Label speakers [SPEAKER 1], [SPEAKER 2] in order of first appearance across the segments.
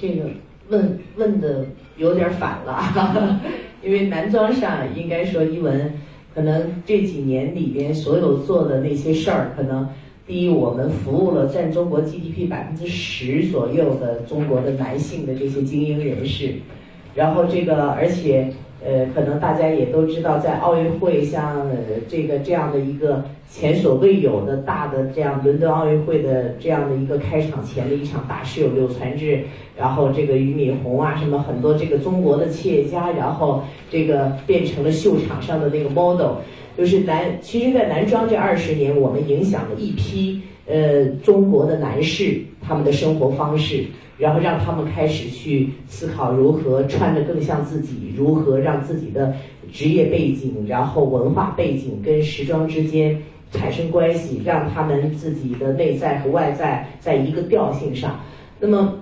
[SPEAKER 1] 这个问问的有点反了，因为男装上应该说一文可能这几年里边所有做的那些事儿，可能第一我们服务了占中国 GDP 百分之十左右的中国的男性的这些精英人士，然后这个而且。呃，可能大家也都知道，在奥运会像呃这个这样的一个前所未有的大的这样伦敦奥运会的这样的一个开场前的一场大事，有柳传志，然后这个俞敏洪啊，什么很多这个中国的企业家，然后这个变成了秀场上的那个 model，就是男，其实，在男装这二十年，我们影响了一批呃中国的男士他们的生活方式。然后让他们开始去思考如何穿得更像自己，如何让自己的职业背景、然后文化背景跟时装之间产生关系，让他们自己的内在和外在在一个调性上。那么，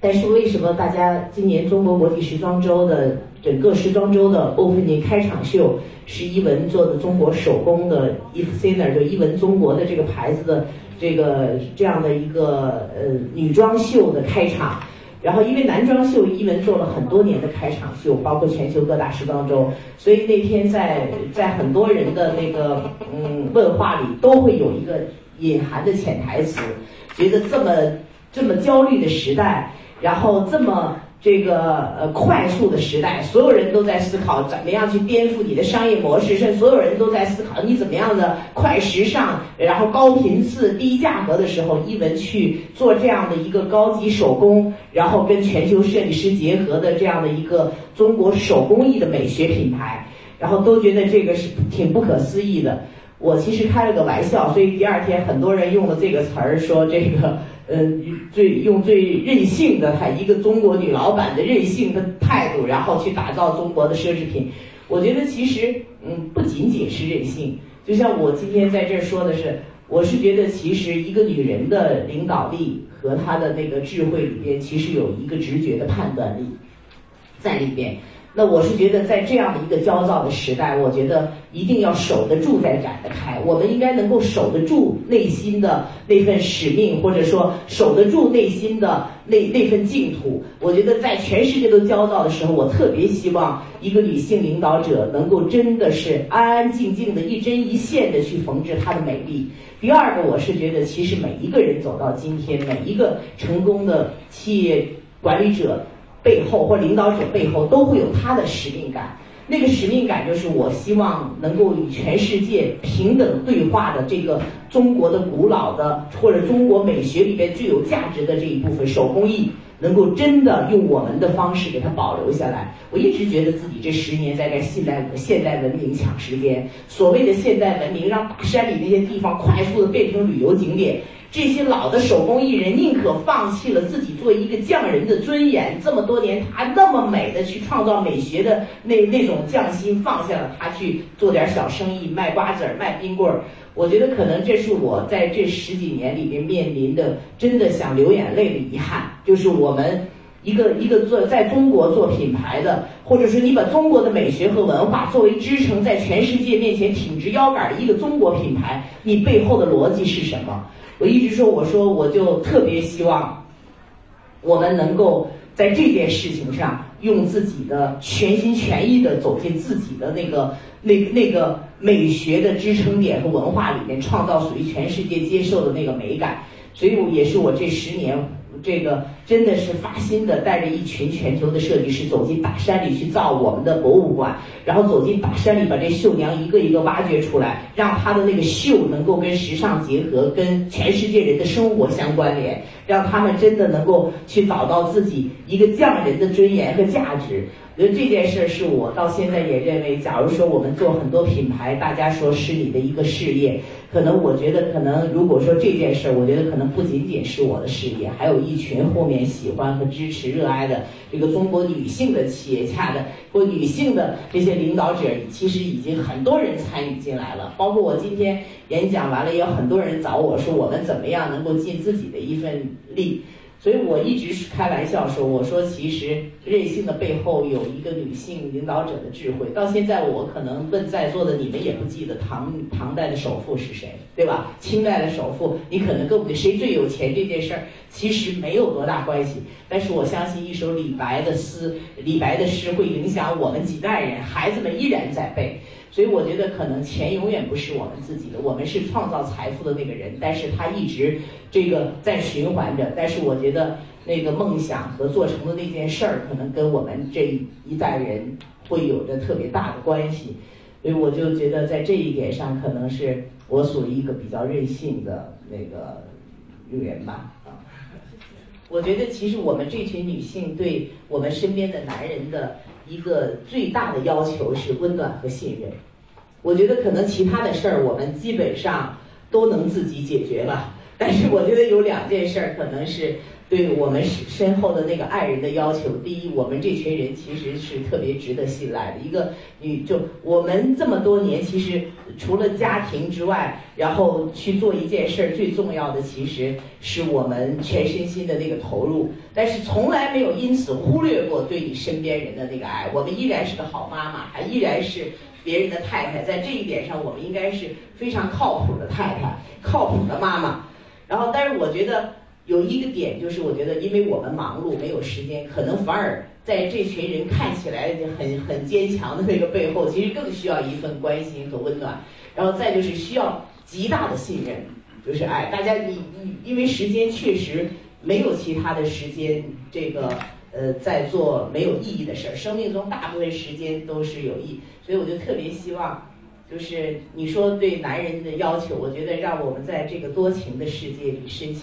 [SPEAKER 1] 但是为什么大家今年中国国际时装周的整个时装周的 opening 开场秀是伊文做的中国手工的 Eve Sinner 就伊文中国的这个牌子的？这个这样的一个呃女装秀的开场，然后因为男装秀一文做了很多年的开场秀，包括全球各大时装周，所以那天在在很多人的那个嗯问话里都会有一个隐含的潜台词，觉得这么这么焦虑的时代，然后这么。这个呃快速的时代，所有人都在思考怎么样去颠覆你的商业模式，甚至所有人都在思考你怎么样的快时尚，然后高频次、低价格的时候，一文去做这样的一个高级手工，然后跟全球设计师结合的这样的一个中国手工艺的美学品牌，然后都觉得这个是挺不可思议的。我其实开了个玩笑，所以第二天很多人用了这个词儿说这个。嗯，最用最任性的他一个中国女老板的任性的态度，然后去打造中国的奢侈品。我觉得其实，嗯，不仅仅是任性。就像我今天在这儿说的是，我是觉得其实一个女人的领导力和她的那个智慧里边，其实有一个直觉的判断力在里边。那我是觉得，在这样的一个焦躁的时代，我觉得一定要守得住，再展得开。我们应该能够守得住内心的那份使命，或者说守得住内心的那那份净土。我觉得在全世界都焦躁的时候，我特别希望一个女性领导者能够真的是安安静静的一针一线的去缝制她的美丽。第二个，我是觉得其实每一个人走到今天，每一个成功的企业管理者。背后或领导者背后都会有他的使命感，那个使命感就是我希望能够与全世界平等对话的这个中国的古老的或者中国美学里边最有价值的这一部分手工艺，能够真的用我们的方式给它保留下来。我一直觉得自己这十年在跟现代现代文明抢时间，所谓的现代文明让大山里那些地方快速的变成旅游景点。这些老的手工艺人宁可放弃了自己做一个匠人的尊严，这么多年他那么美的去创造美学的那那种匠心放下了，他去做点小生意，卖瓜子儿、卖冰棍儿。我觉得可能这是我在这十几年里面面临的真的想流眼泪的遗憾，就是我们一个一个做在中国做品牌的，或者说你把中国的美学和文化作为支撑，在全世界面前挺直腰杆的一个中国品牌，你背后的逻辑是什么？我一直说，我说我就特别希望，我们能够在这件事情上用自己的全心全意的走进自己的那个那那个美学的支撑点和文化里面，创造属于全世界接受的那个美感。所以，也是我这十年。这个真的是发心的，带着一群全球的设计师走进大山里去造我们的博物馆，然后走进大山里把这绣娘一个一个挖掘出来，让她的那个绣能够跟时尚结合，跟全世界人的生活相关联，让他们真的能够去找到自己一个匠人的尊严和价值。我觉得这件事儿是我到现在也认为，假如说我们做很多品牌，大家说是你的一个事业，可能我觉得可能如果说这件事儿，我觉得可能不仅仅是我的事业，还有一群后面喜欢和支持、热爱的这个中国女性的企业家的或女性的这些领导者，其实已经很多人参与进来了。包括我今天演讲完了，也有很多人找我说，我们怎么样能够尽自己的一份力。所以我一直是开玩笑说，我说其实任性的背后有一个女性领导者的智慧。到现在我可能问在座的你们也不记得唐唐代的首富是谁，对吧？清代的首富你可能更不对，谁最有钱这件事儿。其实没有多大关系。但是我相信一首李白的诗，李白的诗会影响我们几代人，孩子们依然在背。所以我觉得可能钱永远不是我们自己的，我们是创造财富的那个人，但是他一直这个在循环着。但是我觉得那个梦想和做成的那件事儿，可能跟我们这一代人会有着特别大的关系。所以我就觉得在这一点上，可能是我属于一个比较任性的那个人吧。我觉得其实我们这群女性对我们身边的男人的。一个最大的要求是温暖和信任。我觉得可能其他的事儿我们基本上都能自己解决了，但是我觉得有两件事儿可能是。对我们身后的那个爱人的要求，第一，我们这群人其实是特别值得信赖的。一个女，就我们这么多年，其实除了家庭之外，然后去做一件事儿，最重要的其实是我们全身心的那个投入。但是从来没有因此忽略过对你身边人的那个爱。我们依然是个好妈妈，还依然是别人的太太。在这一点上，我们应该是非常靠谱的太太，靠谱的妈妈。然后，但是我觉得。有一个点就是，我觉得因为我们忙碌没有时间，可能反而在这群人看起来很很坚强的那个背后，其实更需要一份关心和温暖。然后再就是需要极大的信任，就是哎，大家你你因为时间确实没有其他的时间，这个呃在做没有意义的事儿。生命中大部分时间都是有意，所以我就特别希望，就是你说对男人的要求，我觉得让我们在这个多情的世界里深情